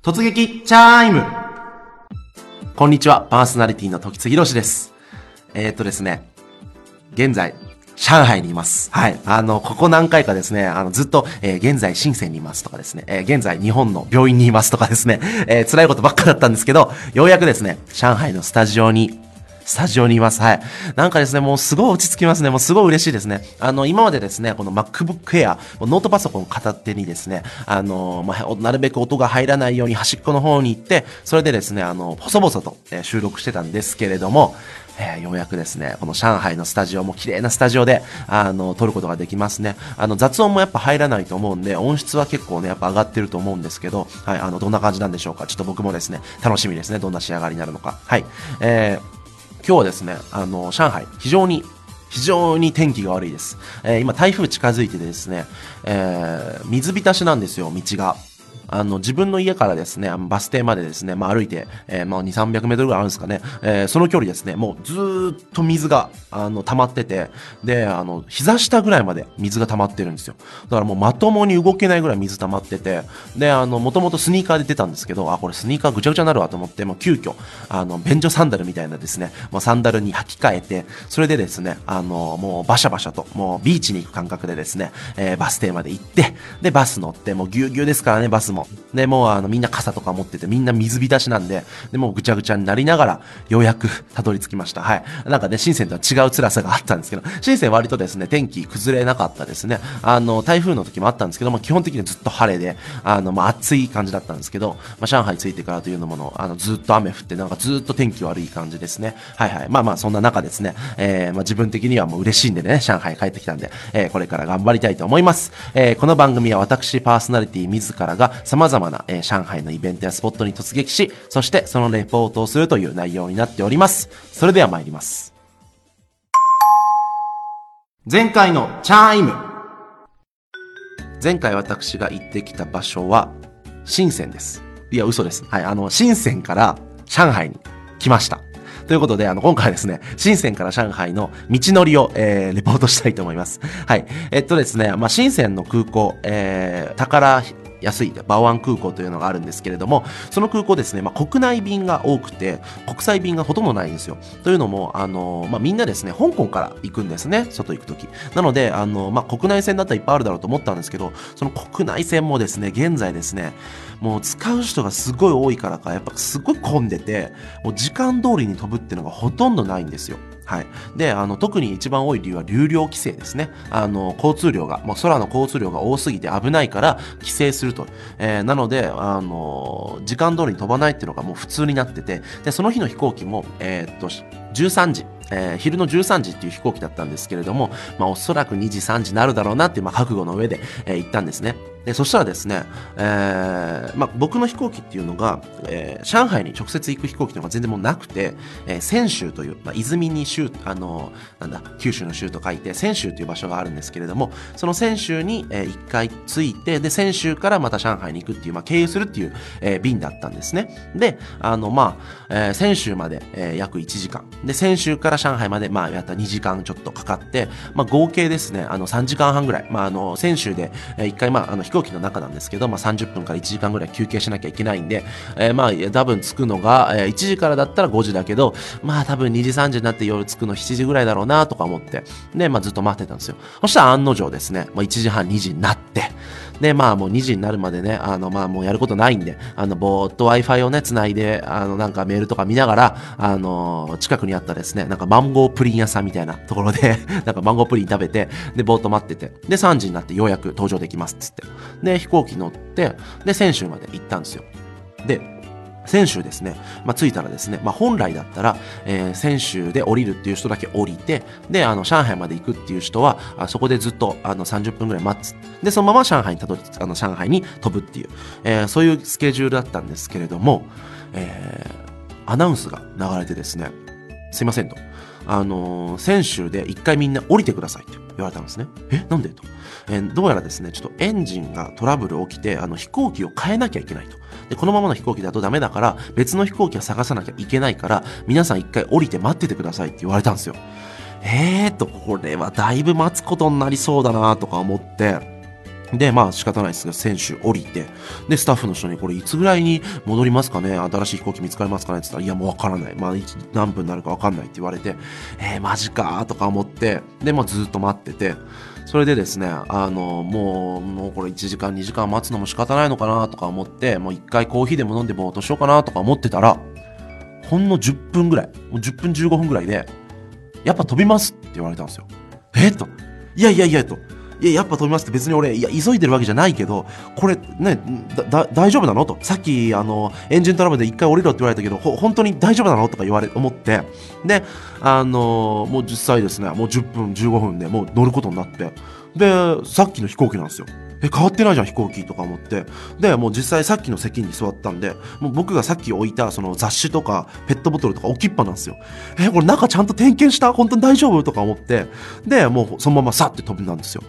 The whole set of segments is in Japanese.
突撃チャイムこんにちは、パーソナリティの時津博です。えー、っとですね、現在、上海にいます。はい。あの、ここ何回かですね、あの、ずっと、えー、現在深センにいますとかですね、えー、現在日本の病院にいますとかですね、えー、辛いことばっかだったんですけど、ようやくですね、上海のスタジオにスタジオにいます。はい。なんかですね、もうすごい落ち着きますね。もうすごい嬉しいですね。あの、今までですね、この MacBook Air、ノートパソコン片手にですね、あの、まあ、なるべく音が入らないように端っこの方に行って、それでですね、あの、細々と、収録してたんですけれども、えー、ようやくですね、この上海のスタジオも綺麗なスタジオで、あの、撮ることができますね。あの、雑音もやっぱ入らないと思うんで、音質は結構ね、やっぱ上がってると思うんですけど、はい、あの、どんな感じなんでしょうか。ちょっと僕もですね、楽しみですね。どんな仕上がりになるのか。はい。えー今日はですね、あの、上海、非常に非常に天気が悪いです。えー、今台風近づいてですね、えー、水浸しなんですよ、道が。あの、自分の家からですね、バス停までですね、まあ、歩いて、えー、まあ、2、300メートルぐらいあるんですかね、えー、その距離ですね、もうずっと水が、あの、溜まってて、で、あの、膝下ぐらいまで水が溜まってるんですよ。だからもうまともに動けないぐらい水溜まってて、で、あの、もともとスニーカーで出たんですけど、あ、これスニーカーぐちゃぐちゃになるわと思って、もう急遽、あの、便所サンダルみたいなですね、もうサンダルに履き替えて、それでですね、あの、もうバシャバシャと、もうビーチに行く感覚でですね、えー、バス停まで行って、で、バス乗って、もうぎゅうぎゅうですからね、バスも。で、もうあのみんな傘とか持っててみんな水浸しなんで、でもうぐちゃぐちゃになりながらようやくたどり着きました。はい。なんかね、深センとは違う辛さがあったんですけど、深セン割とですね、天気崩れなかったですね。あの、台風の時もあったんですけども、基本的にずっと晴れで、あの、まあ、暑い感じだったんですけど、まあ、上海着いてからというのもの、あの、ずっと雨降って、なんかずっと天気悪い感じですね。はいはい。まあまあ、そんな中ですね、えー、まあ自分的にはもう嬉しいんでね、上海帰ってきたんで、えー、これから頑張りたいと思います。えー、この番組は私パーソナリティ自らが様々な、えー、上海のイベントやスポットに突撃し、そしてそのレポートをするという内容になっております。それでは参ります。前回のチャイム前回私が行ってきた場所は、深センです。いや、嘘です。はい、あの、深センから上海に来ました。ということで、あの、今回はですね、深センから上海の道のりを、えー、レポートしたいと思います。はい。えっとですね、まあ、深センの空港、えー、宝安いバオアン空港というのがあるんですけれども、その空港ですね、まあ、国内便が多くて、国際便がほとんどないんですよ。というのも、あの、まあ、みんなですね、香港から行くんですね、外行くとき。なので、あの、まあ、国内線だったらいっぱいあるだろうと思ったんですけど、その国内線もですね、現在ですね、もう使う人がすごい多いからか、やっぱすごい混んでて、もう時間通りに飛ぶっていうのがほとんどないんですよ。はい。で、あの、特に一番多い理由は流量規制ですね。あの、交通量が、もう空の交通量が多すぎて危ないから規制すると。えー、なので、あの、時間通りに飛ばないっていうのがもう普通になってて、で、その日の飛行機も、えー、っと、13時、えー、昼の13時っていう飛行機だったんですけれども、まあ、おそらく2時、3時になるだろうなって、まあ、覚悟の上で、えー、行ったんですね。でそしたらですね、えーまあ、僕の飛行機っていうのが、えー、上海に直接行く飛行機というのが全然もうなくて、えー、泉州という、まあ、泉に州、あのなんだ、九州の州と書いて、泉州という場所があるんですけれども、その泉州に、えー、1回着いて、で、泉州からまた上海に行くっていう、まあ、経由するっていう、えー、便だったんですね。で、あの、まあ、えー、泉州まで、えー、約1時間。で、泉州から上海まで、まあ、やった2時間ちょっとかかって、まあ、合計ですね、あの、3時間半ぐらい。まあ、あの、泉州で、えー、1回、まあ、あの、飛行機の中なんですけど、まあ、30分から1時間ぐらい休憩しなきゃいけないんで、えー、まあ、多分着くのが、えー、1時からだったら5時だけど、まあ、多分2時3時になって夜着くの7時ぐらいだろうなとか思って、で、まあ、ずっと待ってたんですよ。そしたら案の定ですね、まあ、1時半2時になって、で、まあもう2時になるまでね、あの、まあもうやることないんで、あの、ぼーっと Wi-Fi をね、つないで、あの、なんかメールとか見ながら、あの、近くにあったですね、なんかマンゴープリン屋さんみたいなところで なんかマンゴープリン食べて、で、ぼーっと待ってて、で、3時になってようやく登場できますっつって。で、飛行機乗って、で、先週まで行ったんですよ。で、先週ですね、まあ、着いたらですね、まあ、本来だったら、えー、先週で降りるっていう人だけ降りて、で、あの、上海まで行くっていう人は、あそこでずっと、あの、30分ぐらい待つ。で、そのまま上海にたどり、あの、上海に飛ぶっていう、えー、そういうスケジュールだったんですけれども、えー、アナウンスが流れてですね、すいませんと。あのー、先週で一回みんな降りてくださいって言われたんですね。え、なんでと。えー、どうやらですね、ちょっとエンジンがトラブル起きて、あの、飛行機を変えなきゃいけないと。で、このままの飛行機だとダメだから、別の飛行機を探さなきゃいけないから、皆さん一回降りて待っててくださいって言われたんですよ。えーと、これはだいぶ待つことになりそうだなとか思って、で、まあ仕方ないですが、選手降りて、で、スタッフの人にこれいつぐらいに戻りますかね？新しい飛行機見つかりますかね？って言ったら、いやもうわからない。まあ何分になるかわかんないって言われて、えー、マジかとか思って、で、まあずっと待ってて、それでですね、あの、もう、もうこれ1時間2時間待つのも仕方ないのかなとか思って、もう一回コーヒーでも飲んでぼーっとしようかなとか思ってたら、ほんの10分ぐらい、もう10分15分ぐらいで、やっぱ飛びますって言われたんですよ。えっと、いやいやいやと、いや、やっぱ飛びますって別に俺、いや、急いでるわけじゃないけど、これね、大丈夫なの？と。さっき、あの、エンジントラブルで一回降りろって言われたけど、ほ、本当に大丈夫なの？とか言われ、思って、で、あの、もう実際ですね、もう10分、15分でもう乗ることになって、で、さっきの飛行機なんですよ。え、変わってないじゃん、飛行機とか思って。で、もう実際さっきの席に座ったんで、もう僕がさっき置いたその雑誌とかペットボトルとか置きっぱなんですよ。え、これ中ちゃんと点検した？本当に大丈夫？とか思って、で、もうそのままさって飛んだんですよ。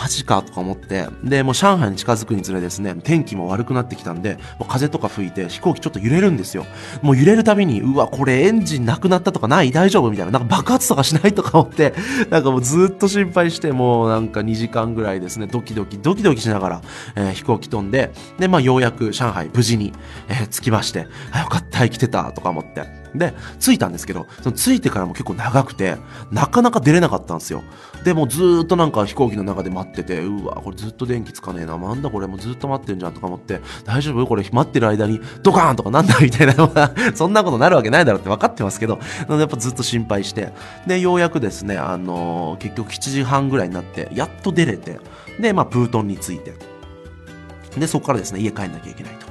マジかとか思って、で、もう上海に近づくにつれですね、天気も悪くなってきたんで、もう風とか吹いて飛行機ちょっと揺れるんですよ。もう揺れるたびに、うわ、これエンジンなくなったとかない？大丈夫？みたいな、なんか爆発とかしないとか思って、なんかもうずっと心配して、もうなんか2時間ぐらいですね、ドキドキ、ドキドキしながら、えー、飛行機飛んで、で、まあようやく上海無事に、えー、着きまして、あ、よかった、生きてた、とか思って。で、着いたんですけど、その着いてからも結構長くて、なかなか出れなかったんですよ。で、もずっとなんか飛行機の中で待ってて、うわ、これずっと電気つかねえな、なんだこれもうずっと待ってんじゃんとか思って、大丈夫これ待ってる間にドカーンとかなんだみたいな、そんなことなるわけないだろうって分かってますけど、やっぱずっと心配して、で、ようやくですね、あのー、結局7時半ぐらいになって、やっと出れて、で、まあ、プートンに着いて、で、そこからですね、家帰んなきゃいけないと。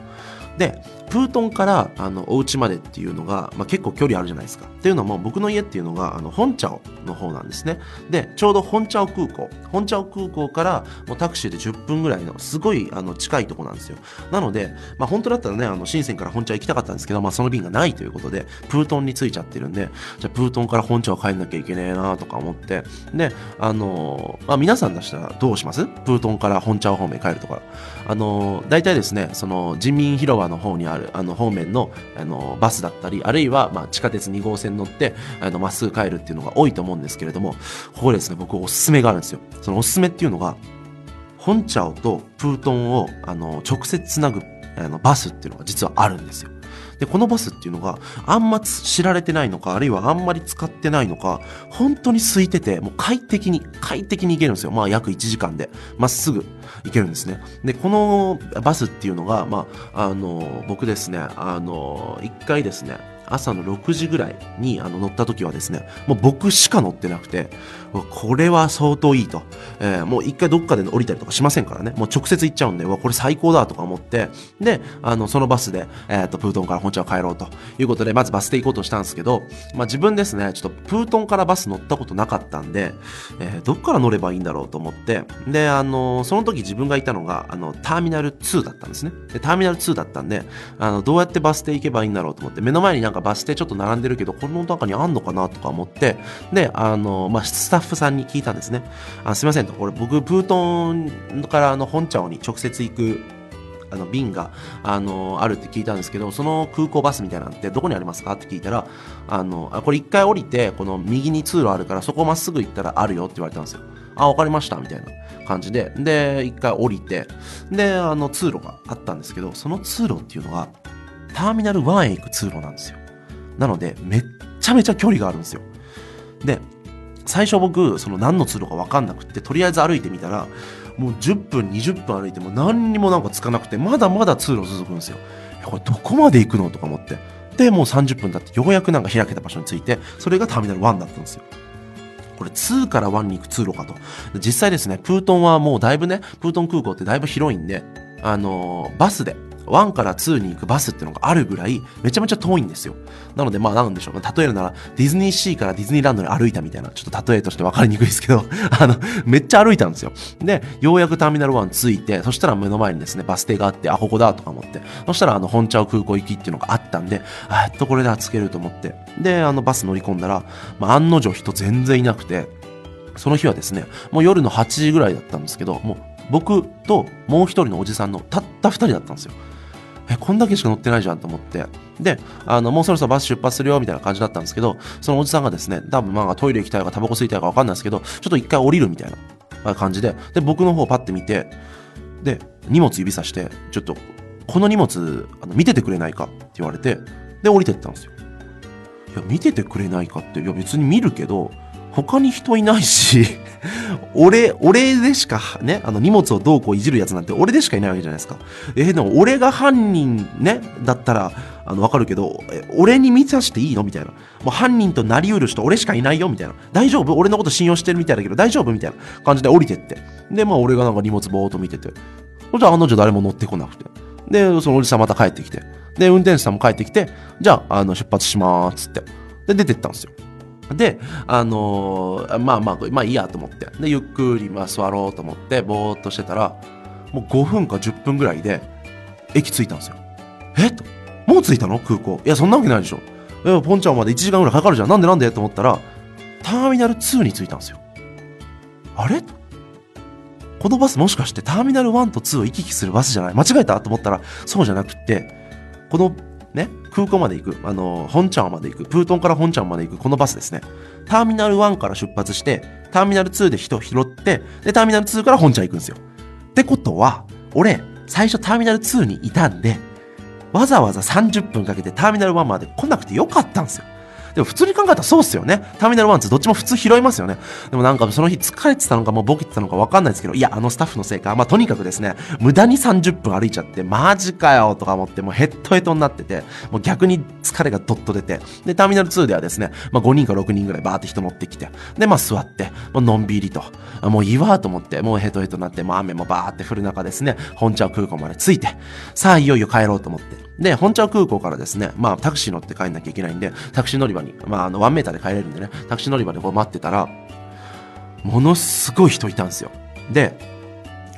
で、プートンからあのお家までっていうのが、まあ、結構距離あるじゃないですか。っていうのも僕の家っていうのがあの本茶の方なんですね。で、ちょうど本茶空港、本茶空港からもうタクシーで10分ぐらいのすごいあの近いとこなんですよ。なので、まあ、本当だったらね、あの深センから本茶行きたかったんですけど、まあ、その便がないということで、プートンに着いちゃってるんで、じゃあプートンから本茶を帰んなきゃいけねえなとか思って、で、あのー、まあ、皆さん出したらどうします？プートンから本茶方面帰るとか。あのー、大体ですね、その人民広場の方にある、あの方面のあのバスだったり、あるいはまあ地下鉄2号線乗ってあのまっすぐ帰るっていうのが多いと思うんですけれども、ここですね、僕おすすめがあるんですよ。そのおすすめっていうのが、本茶をとプートンをあの直接つなぐあのバスっていうのが実はあるんですよ。で、このバスっていうのがあんま知られてないのか、あるいはあんまり使ってないのか、本当に空いてて、もう快適に、快適に行けるんですよ。まあ約1時間で、まっすぐ行けるんですね。で、このバスっていうのが、まあ、あの、僕ですね、あの、一回ですね、朝の6時ぐらいにあの乗った時はですね、もう僕しか乗ってなくて、これは相当いいと。えー、もう一回どっかで降りたりとかしませんからね。もう直接行っちゃうんで、わ、これ最高だとか思って、で、あの、そのバスで、えっ、ー、と、プートンから本町は帰ろうということで、まずバスで行こうとしたんですけど、まあ自分ですね、ちょっとプートンからバス乗ったことなかったんで、えー、どっから乗ればいいんだろうと思って、で、あの、その時自分がいたのが、あの、ターミナル2だったんですね。で、ターミナル2だったんで、あの、どうやってバス停行けばいいんだろうと思って、目の前になんかバス停ちょっと並んでるけど、この中にあんのかなとか思って、で、あの、まあ、スタッッフさんに聞いたんですね。あすいませんと、これ僕、プートンからあの本茶に直接行くあの便があのあるって聞いたんですけどその空港バスみたいなんてどこにありますかって聞いたらあのあこれ一回降りてこの右に通路あるからそこまっすぐ行ったらあるよって言われたんですよ。あ分かりました。みたいな感じで。で一回降りてであの通路があったんですけどその通路っていうのがターミナル1へ行く通路なんですよ。なのでめっちゃめちゃ距離があるんですよ。で最初僕その何の通路か分かんなくてとりあえず歩いてみたらもう10分20分歩いても何にもなんかつかなくてまだまだ通路続くんですよ。これどこまで行くのとか思って。でもう30分経ってようやくなんか開けた場所に着いてそれがターミナル1だったんですよ。これ2から1に行く通路かと。実際ですねプートンはもうだいぶねプートン空港ってだいぶ広いんであのー、バスで1から2に行くバスっていうのがあるぐらいめちゃめちゃ遠いんですよ。なのでまあなんでしょう。例えるならディズニーシーからディズニーランドに歩いたみたいな、ちょっと例えとして分かりにくいですけど、あの、めっちゃ歩いたんですよ。で、ようやくターミナル1着いて、そしたら目の前にですね、バス停があって、あ、ここだとか思って、そしたらあの、本茶空港行きっていうのがあったんで、あ、っとこれで着けると思って、で、あの、バス乗り込んだら、まあ、案の定人全然いなくて、その日はですね、もう夜の8時ぐらいだったんですけど、もう僕ともう一人のおじさんのたった2人だったんですよ。え、こんだけしか乗ってないじゃんと思って。で、あの、もうそろそろバス出発するよ、みたいな感じだったんですけど、そのおじさんがですね、多分まあトイレ行きたいかタバコ吸いたいかわかんないですけど、ちょっと一回降りるみたいな感じで、で、僕の方パッて見て、で、荷物指さして、ちょっと、この荷物、あの見ててくれないかって言われて、で、降りてったんですよ。いや、見ててくれないかって、いや、別に見るけど、他に人いないし、俺、俺でしか、ね、あの荷物をどうこういじるやつなんて俺でしかいないわけじゃないですか。え、でも俺が犯人ね、だったら、あの、わかるけど、俺に見さしていいの？みたいな。もう犯人となりうる人俺しかいないよ？みたいな。大丈夫？俺のこと信用してるみたいだけど大丈夫？みたいな感じで降りてって。で、まあ俺がなんか荷物ぼーっと見てて。そしたら案の定誰も乗ってこなくて。で、そのおじさんまた帰ってきて。で、運転手さんも帰ってきて、じゃあ、あの、出発しまーすって。で、出てったんですよ。で、あのー、まあまあ、まあいいやと思って。で、ゆっくりまあ座ろうと思って、ぼーっとしてたら、もう5分か10分ぐらいで、駅着いたんですよ。え？と。もう着いたの？空港。いや、そんなわけないでしょ。え、ポンちゃんまで1時間ぐらいかかるじゃん。なんでなんで？と思ったら、ターミナル2に着いたんですよ。あれ？このバスもしかしてターミナル1と2を行き来するバスじゃない？間違えた？と思ったら、そうじゃなくって、このね、空港まで行く、あの、本ちゃんまで行く、プートンから本ちゃんまで行くこのバスですね。ターミナル1から出発して、ターミナル2で人を拾って、で、ターミナル2から本ちゃん行くんですよ。ってことは、俺、最初ターミナル2にいたんで、わざわざ30分かけてターミナル1まで来なくてよかったんですよ。でも普通に考えたらそうっすよね。ターミナル1、2どっちも普通拾いますよね。でもなんかその日疲れてたのかもうボケてたのかわかんないですけど、いや、あのスタッフのせいか、まあとにかくですね、無駄に30分歩いちゃって、マジかよとか思って、もうヘッドヘッドになってて、もう逆に疲れがどっと出て、で、ターミナル2ではですね、まあ5人か6人ぐらいバーって人乗ってきて、で、まあ座って、もうのんびりと、もういいわと思って、もうヘッドヘッドになって、もう雨もバーって降る中ですね、本茶空港まで着いて、さあいよいよ帰ろうと思って、で、本茶空港からですね、まあタクシー乗って帰んなきゃいけないんで、タクシー乗り場に、まああの、ワンメーターで帰れるんでね、タクシー乗り場でこう待ってたら、ものすごい人いたんですよ。で、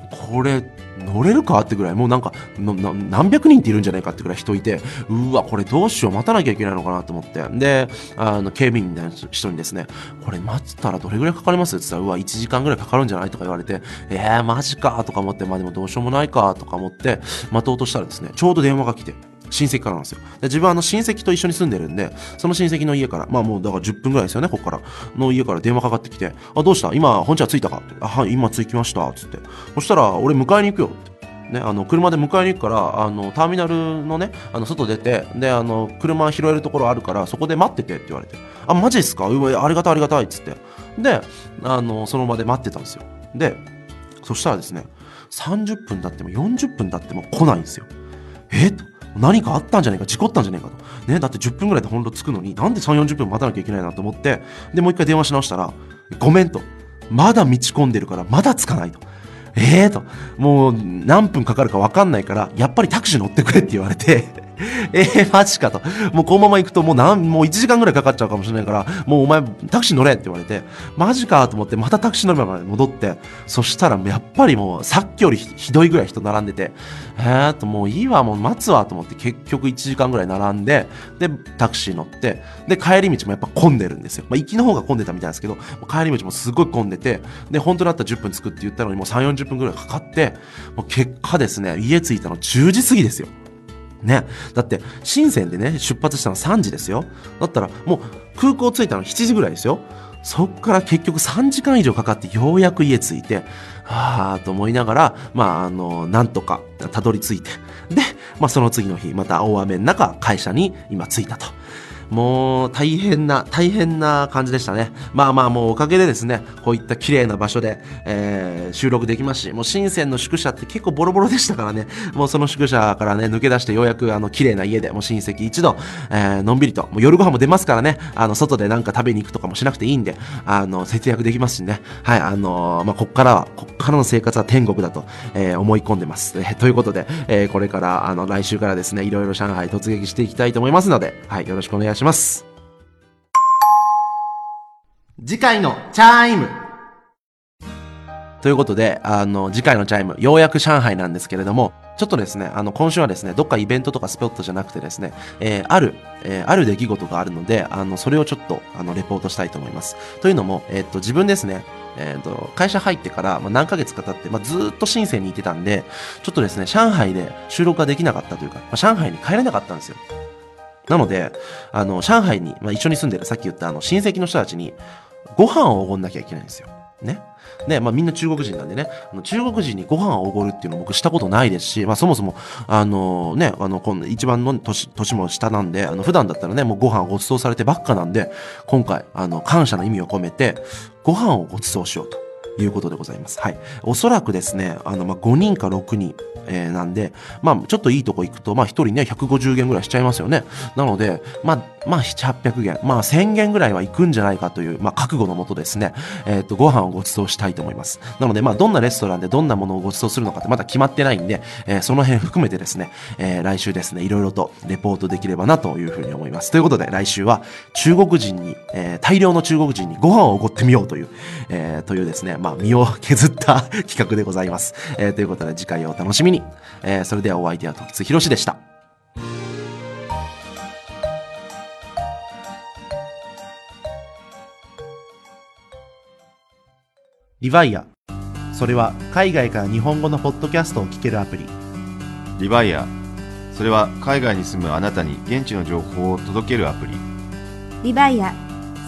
これ、乗れるかってぐらい、もうなんか、何百人っているんじゃないかってぐらい人いて、うわ、これどうしよう、待たなきゃいけないのかなと思って。で、あの、警備員みたいな人にですね、これ待ったらどれぐらいかかりますって言ったら、うわ、1時間ぐらいかかるんじゃないとか言われて、えー、マジかとか思って、まあでもどうしようもないかとか思って、待とうとしたらですね、ちょうど電話が来て、親戚からなんですよ。で自分はあの親戚と一緒に住んでるんで、その親戚の家から、まあもうだから10分ぐらいですよね、ここから。の家から電話かかってきて、あ、どうした？今、本社着いたか？ってあ、はい、今着きました。つって。そしたら、俺迎えに行くよ。って。ね、あの車で迎えに行くからあのターミナルのねあの外出てであの車拾えるところあるからそこで待っててって言われてあマジっすか？うわありがたいありがたいっつってであのその場で待ってたんですよでそしたらですね30分経っても40分経っても来ないんですよえ？っ何かあったんじゃないか事故ったんじゃないかと。ね、だって10分ぐらいで本当着くのに、なんで3、40分待たなきゃいけないなと思って、で、もう一回電話し直したら、ごめんと。まだ道込んでるから、まだ着かないと。ええー、と。もう何分かかるか分かんないから、やっぱりタクシー乗ってくれって言われて えー、マジかと。もうこのまま行くともう何、もう1時間ぐらいかかっちゃうかもしれないから、もうお前タクシー乗れって言われて、マジかと思ってまたタクシー乗り場まで戻って、そしたらやっぱりもうさっきよりひどいぐらい人並んでて、えーっともういいわ、もう待つわと思って結局1時間ぐらい並んで、で、タクシー乗って、で、帰り道もやっぱ混んでるんですよ。まあ行きの方が混んでたみたいですけど、帰り道もすごい混んでて、で、本当だったら10分着くって言ったのにもう3、40分ぐらいかかって、もう結果ですね、家着いたの10時過ぎですよ。ね。だって、深センでね、出発したの3時ですよ。だったら、もう空港着いたの7時ぐらいですよ。そっから結局3時間以上かかってようやく家着いて、はあと思いながら、まあ、あの、なんとかたどり着いて、で、まあその次の日、また大雨の中、会社に今着いたと。もう大変な、大変な感じでしたね。まあまあもうおかげでですね、こういった綺麗な場所で、えー、収録できますし、もう深センの宿舎って結構ボロボロでしたからね、もうその宿舎からね、抜け出してようやくあの綺麗な家で、もう親戚一度、えー、のんびりと、もう夜ご飯も出ますからね、あの、外でなんか食べに行くとかもしなくていいんで、あの、節約できますしね、はい、あのー、まあ、こっからは、こっからの生活は天国だと、えー、思い込んでます。えー、ということで、えー、これから、あの、来週からですね、いろいろ上海突撃していきたいと思いますので、はい、よろしくお願いします。します。次回のチャイムということで、あの、次回のチャイム、ようやく上海なんですけれども、ちょっとですね、あの、今週はですね、どっかイベントとかスポットじゃなくてですね、えー、ある、えー、ある出来事があるので、あの、それをちょっと、あの、レポートしたいと思います。というのも、えー、っと、自分ですね、えっ、と、会社入ってから、まあ、何ヶ月か経って、まあ、ずっと深センにいてたんで、ちょっとですね、上海で収録ができなかったというか、まあ、上海に帰れなかったんですよ。なので、あの、上海に、まあ、一緒に住んでる、さっき言ったあの、親戚の人たちに、ご飯をおごんなきゃいけないんですよ。ね。ね、まあみんな中国人なんでね、あの中国人にご飯をおごるっていうのを僕したことないですし、まあそもそも、あのね、あの、今度一番の年、年も下なんで、あの、普段だったらね、もうご飯をご馳走されてばっかなんで、今回、あの、感謝の意味を込めて、ご飯をご馳走しようと。いうことでございます。はい。おそらくですね、あの、まあ、5人か6人、えー、なんで、まあ、ちょっといいとこ行くと、まあ、1人ね、150元ぐらいしちゃいますよね。なので、まあ、まあ、7、800元、まあ、1000元ぐらいは行くんじゃないかという、まあ、覚悟のもとですね、えっ、ー、と、ご飯をご馳走したいと思います。なので、まあ、どんなレストランでどんなものをご馳走するのかってまだ決まってないんで、えー、その辺含めてですね、えー、来週ですね、いろいろとレポートできればなというふうに思います。ということで、来週は中国人に、えー、大量の中国人にご飯をおごってみようという、えー、というですね、まあ、身を削った 企画でございます。えー、ということで、次回をお楽しみに。えー、それではお相手は時津博でした。リヴァイア。それは海外から日本語のポッドキャストを聞けるアプリ。リヴァイア。それは海外に住むあなたに現地の情報を届けるアプリ。リヴァイア。